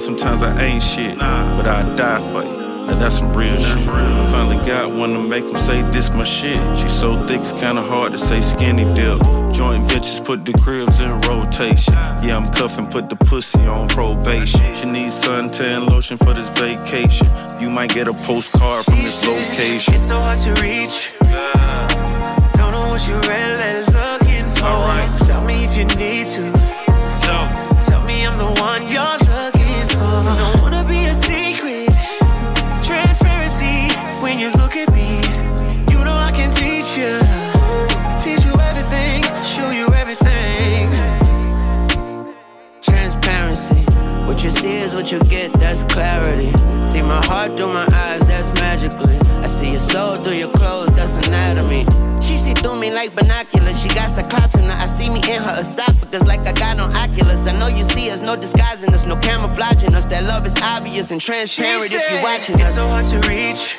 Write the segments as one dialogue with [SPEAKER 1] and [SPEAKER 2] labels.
[SPEAKER 1] sometimes I ain't shit. But I die for you. Now that's some real shit. I finally got one to make them say this my shit. She so thick it's kinda hard to say skinny dip. Joint ventures put the cribs in rotation. Yeah, I'm cuffing, put the pussy on probation. She needs suntan lotion for this vacation. You might get a postcard from this location.
[SPEAKER 2] It's so hard to reach. Don't know what you're really looking for.
[SPEAKER 1] Alright.
[SPEAKER 2] Tell me if you need to. Tell me I'm the one you're looking for. Don't wanna be a secret. Transparency when you look at me. You know I can teach you. Teach you everything. Show you everything. Transparency. What you see is what you get, that's clarity. See my heart through my eyes, that's magically. I see your soul through your clothes, that's anatomy. See through me like binoculars. She got cyclops in her. I see me in her esophagus like I got on Oculus. I know you see us, no disguising us, no camouflaging us. That love is obvious and transparent if you're watching us. It's so hard to reach.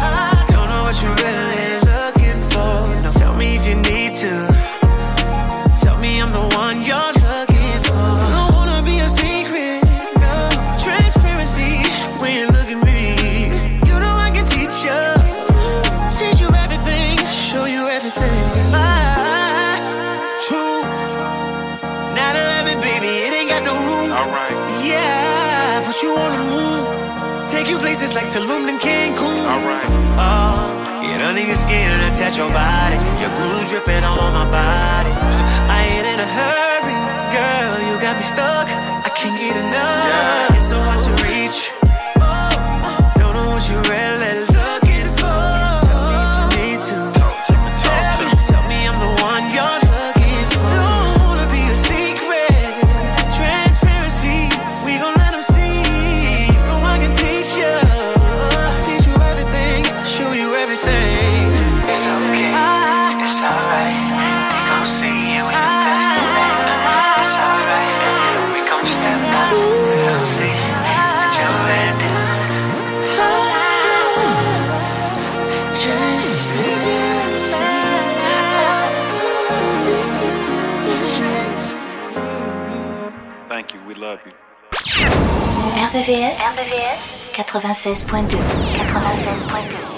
[SPEAKER 2] I don't know what you're really looking for. Now tell me if you need to. Tell me I'm the one you're Tulum and Cancun.
[SPEAKER 1] alright.
[SPEAKER 2] Oh, get under your skin and attach your body. Your glue dripping all on my body. I ain't in a hurry, girl. You got me stuck. I can't get enough. It's so hard to reach. Don't know what you're really
[SPEAKER 3] RVVS 96.2. 96.2.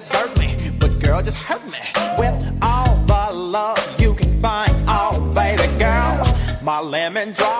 [SPEAKER 4] deserve me, but girl, just hurt me with all the love you can find. Oh, baby girl, my lemon drop.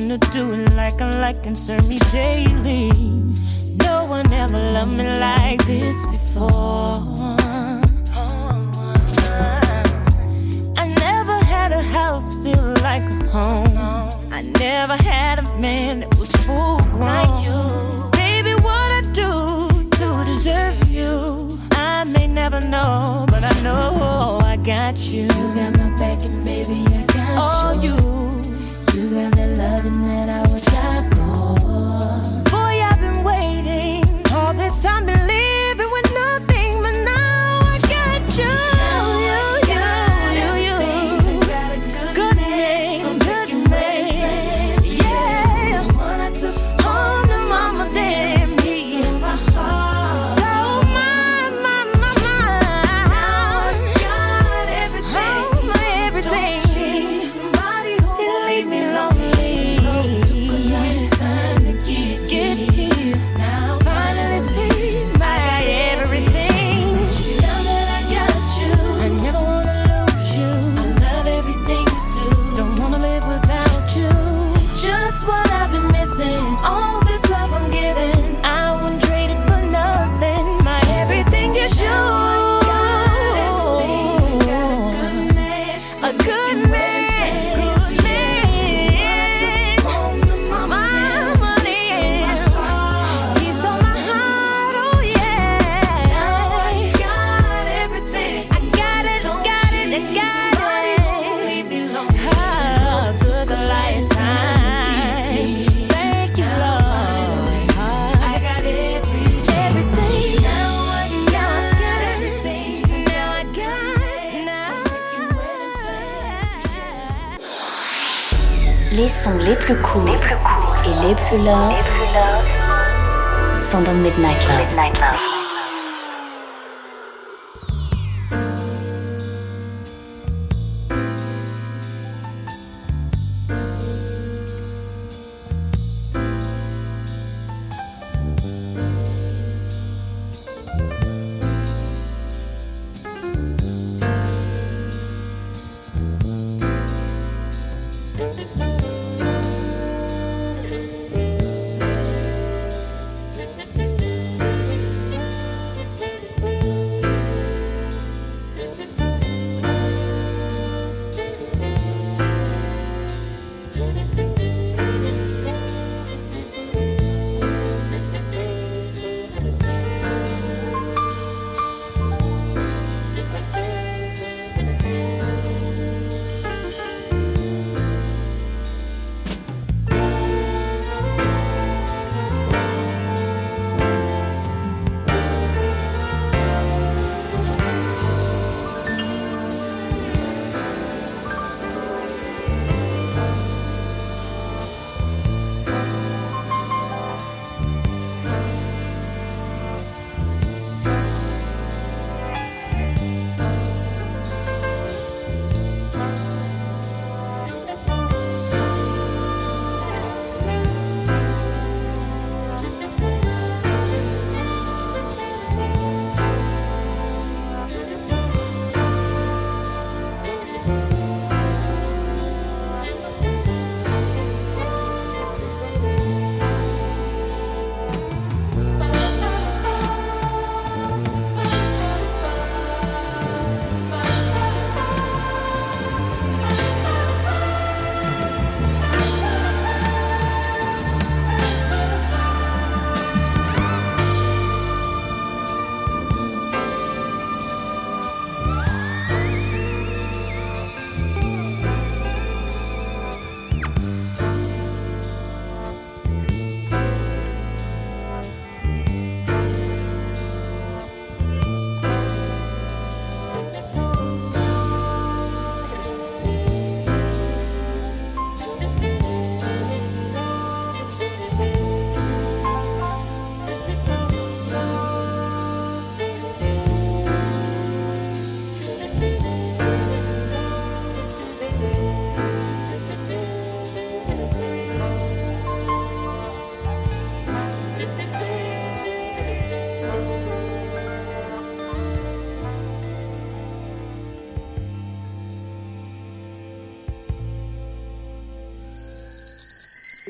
[SPEAKER 4] wanna do it like I like concern me daily. No one ever loved me like this before. I never had a house feel like a home. I never had a man that was full grown. Baby, what I do to deserve you, I may never know, but I know I got you. You got my back, and baby, I got oh, you. you girl, the loving that
[SPEAKER 5] I would die for. Boy, I've been waiting all this time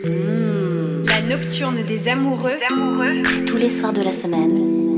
[SPEAKER 6] La nocturne des amoureux, amoureux.
[SPEAKER 7] c'est tous les soirs de la semaine.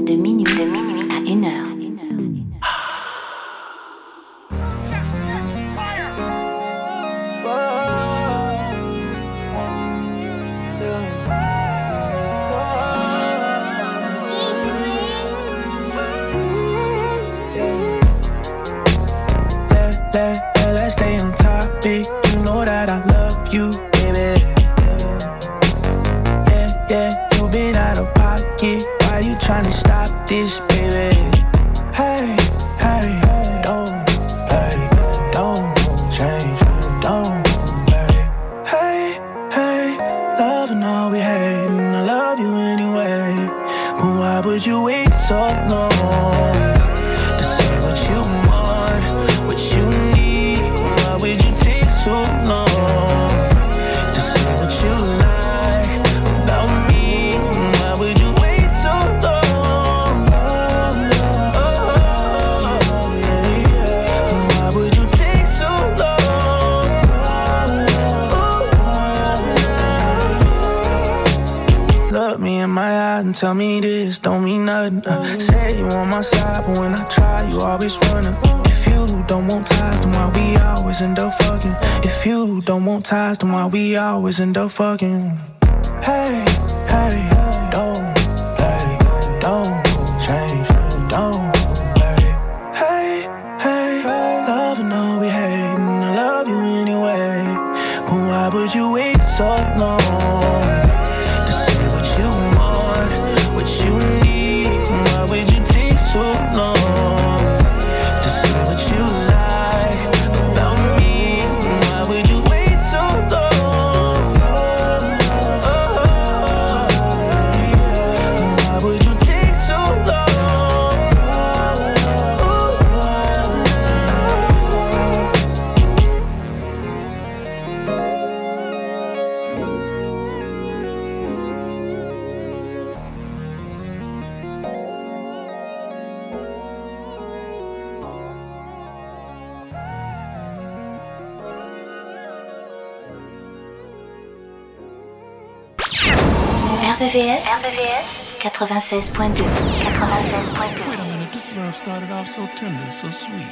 [SPEAKER 8] Wait
[SPEAKER 9] a minute, this love started off so tender, so sweet.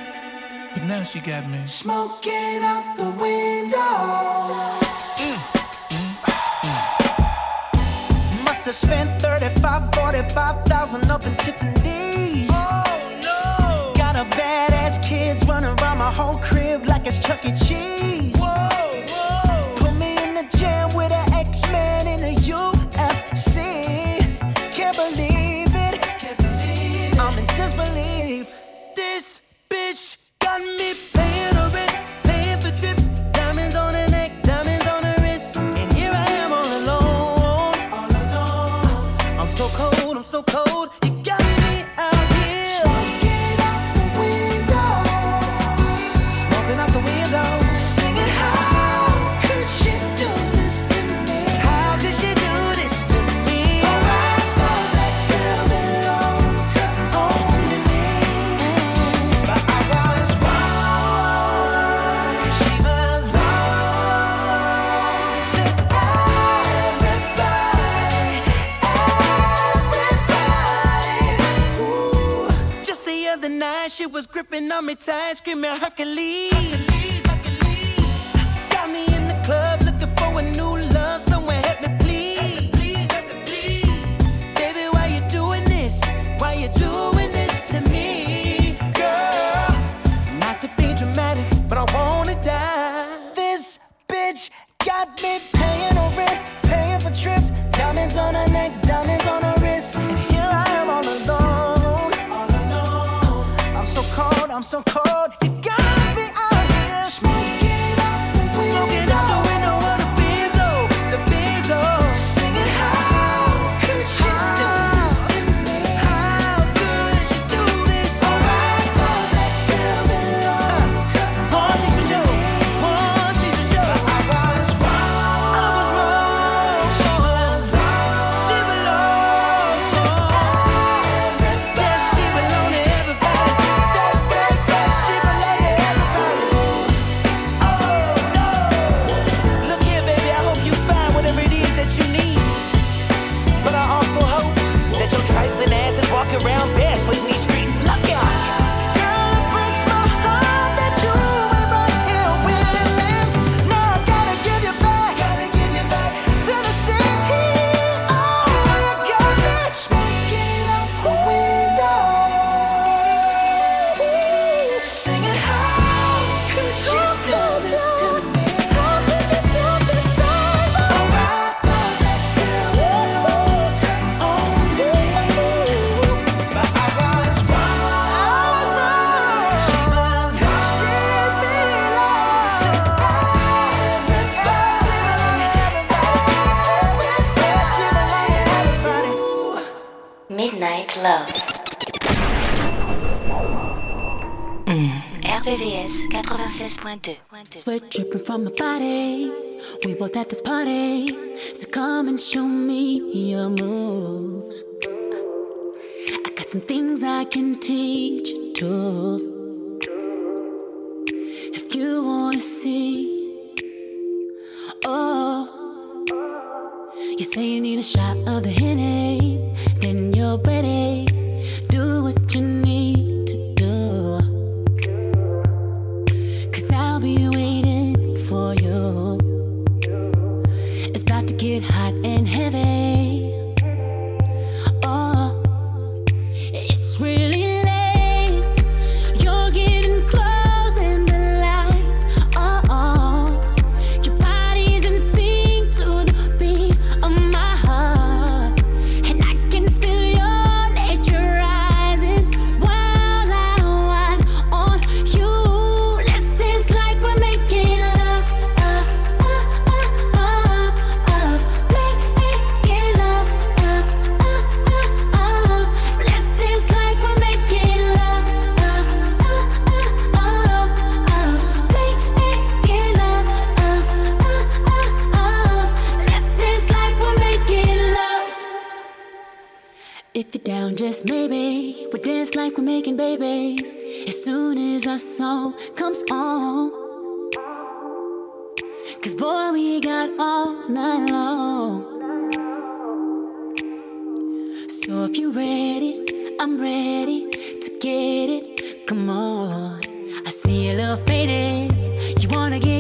[SPEAKER 9] But now she got me
[SPEAKER 8] smoking out the window. Mm.
[SPEAKER 4] must have spent 35, 45,000 up in Tiffany's. Oh no! Got a badass kids running around my whole crib like it's Chuck E. Cheese. Whoa, whoa. tummy tight, screaming Hercules.
[SPEAKER 10] Hercules.
[SPEAKER 11] Sweat dripping from my body. We both at this party. So come and show me your moves. I got some things I can teach you. If you wanna see, oh, you say you need a shot of the Henny, then you're ready. babies as soon as our song comes on. Cause boy, we got all night long. So if you're ready, I'm ready to get it. Come on, I see a little faded. You wanna get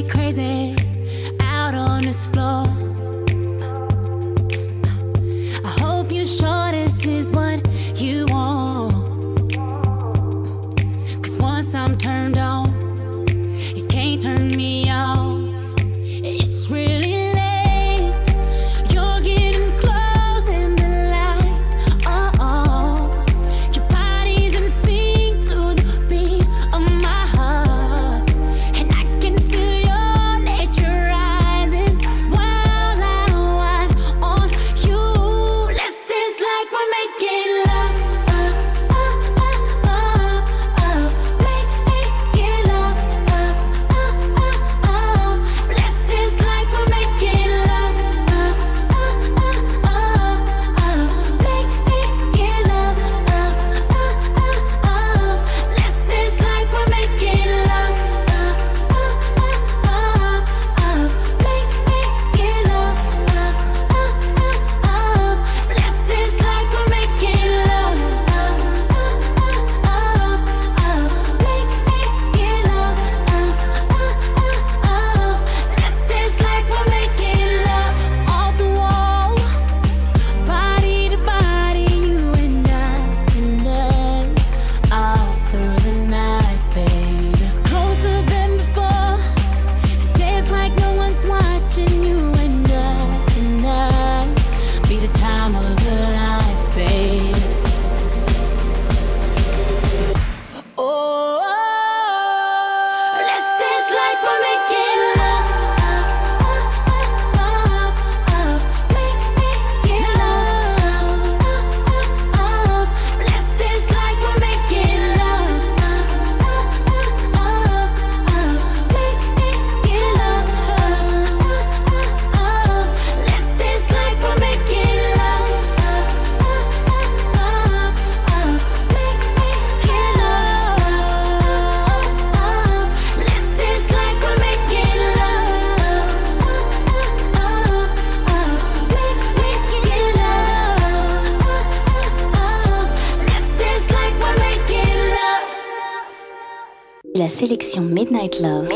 [SPEAKER 10] Midnight Love,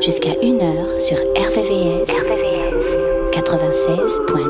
[SPEAKER 10] jusqu'à 1h sur RVVS,
[SPEAKER 8] RVVS. 96.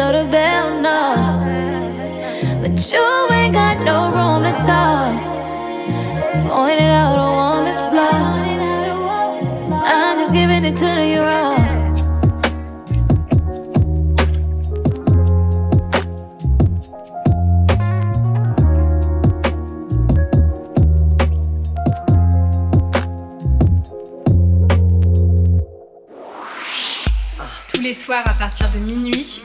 [SPEAKER 10] below the bell. But you ain't got no room to talk. Out a. I'm just giving it to
[SPEAKER 6] à partir de minuit,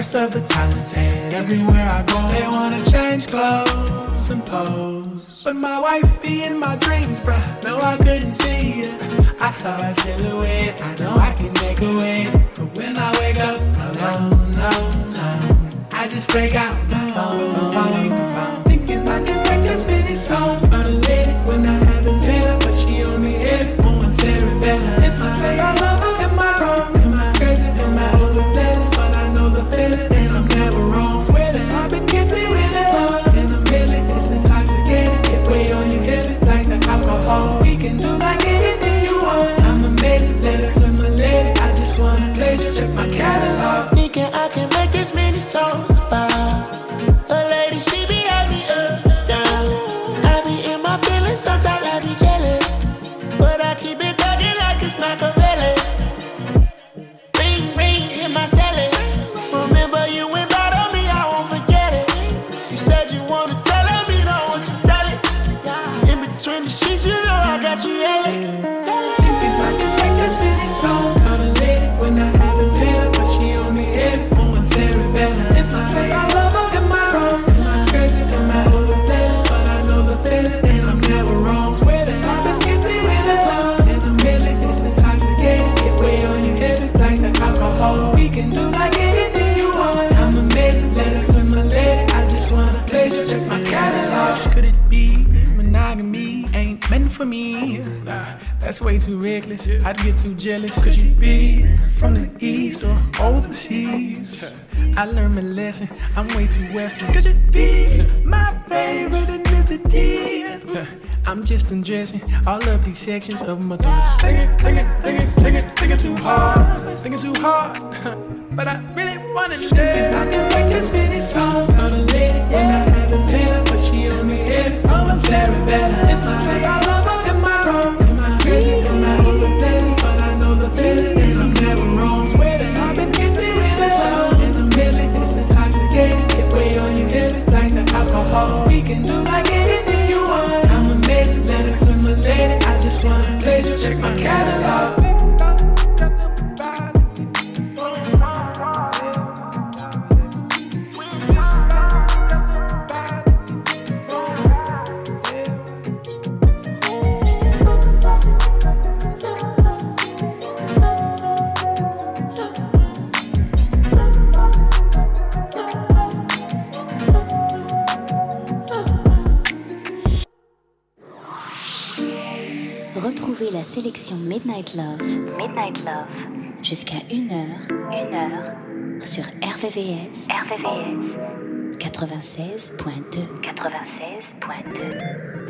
[SPEAKER 12] Of the talented. Everywhere I go, they wanna change clothes and pose. But my wife be in my dreams, bruh. No, I couldn't see you. I saw a silhouette. I know I can make a way. But when I wake up alone, no, no, I just break out section. All of these sections of my thoughts. Thinking, thinking, thinking, thinking, thinking too hard. Thinking too hard. but I.
[SPEAKER 11] RVVS. RVVS. 96.2. 96.2.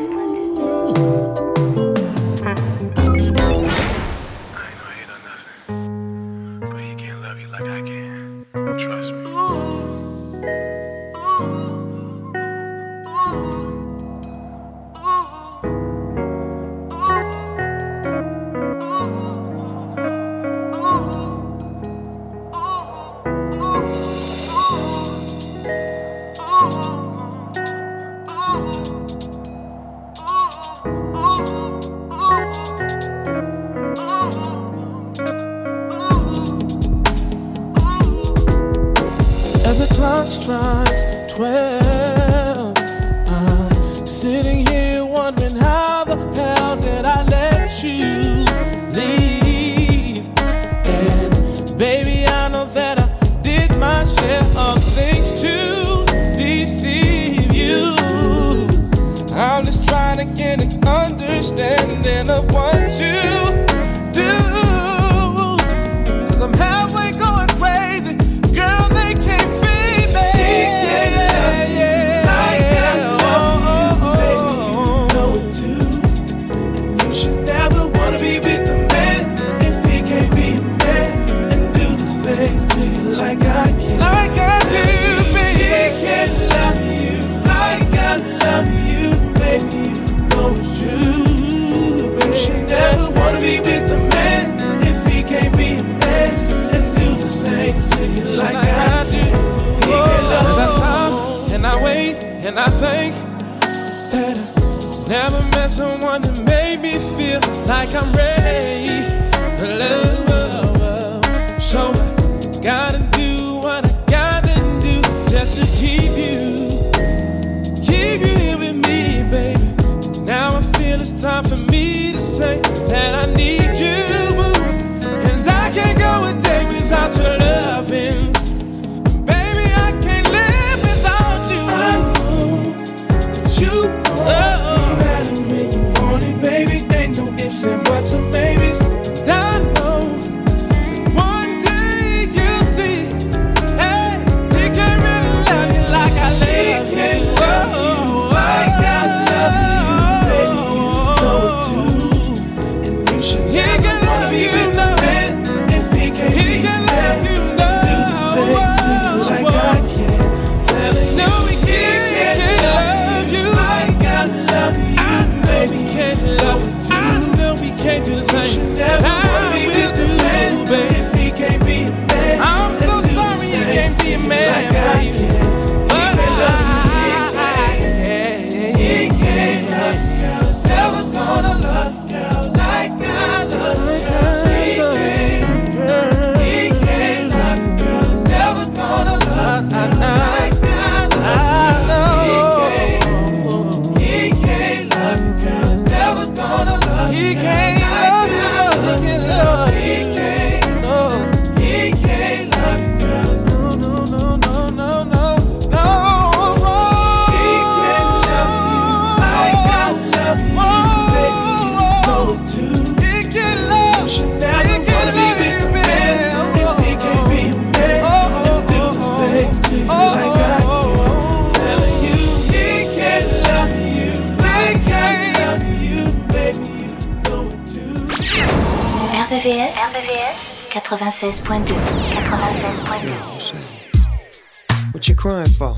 [SPEAKER 13] 96.2. 96.2.
[SPEAKER 14] What you crying for?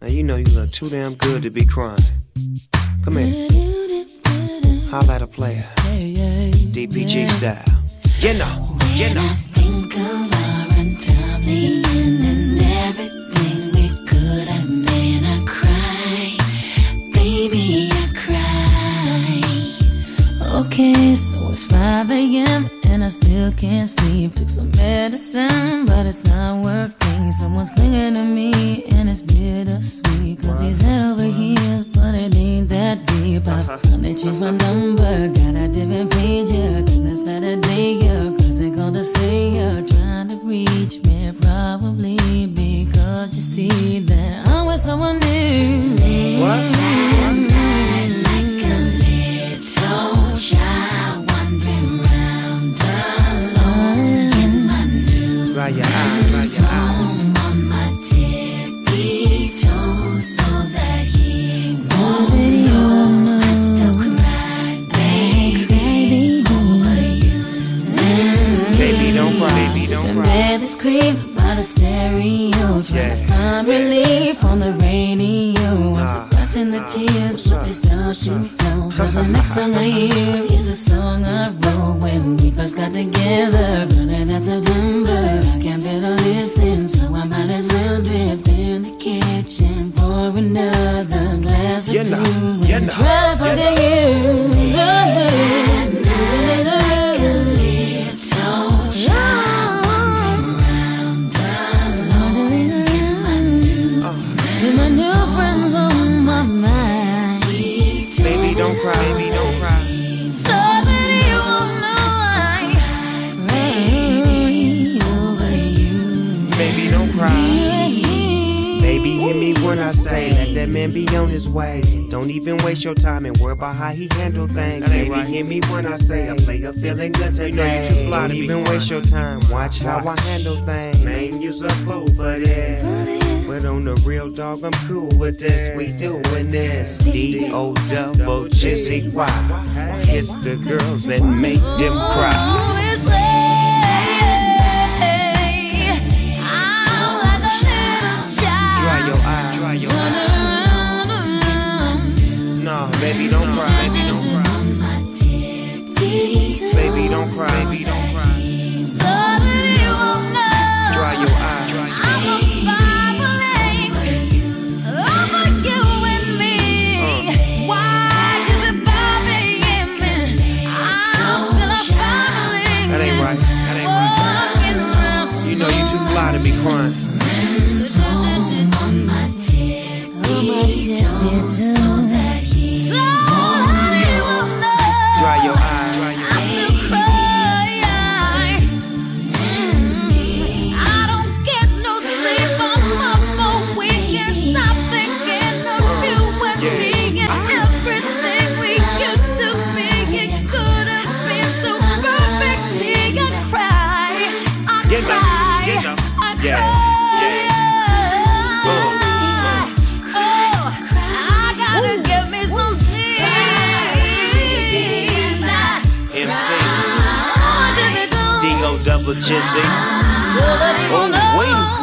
[SPEAKER 14] Now you know you look too damn good to be crying. Come here. Holla at a player. DPG style.
[SPEAKER 15] Reach me, probably because you see that I'm with someone new. What?
[SPEAKER 11] why it's the girls that make them cry. Baby, don't cry. Baby, don't cry. Baby, don't cry. Baby, don't cry. body be crying. Home on my tippy toes. for eh? oh, wait.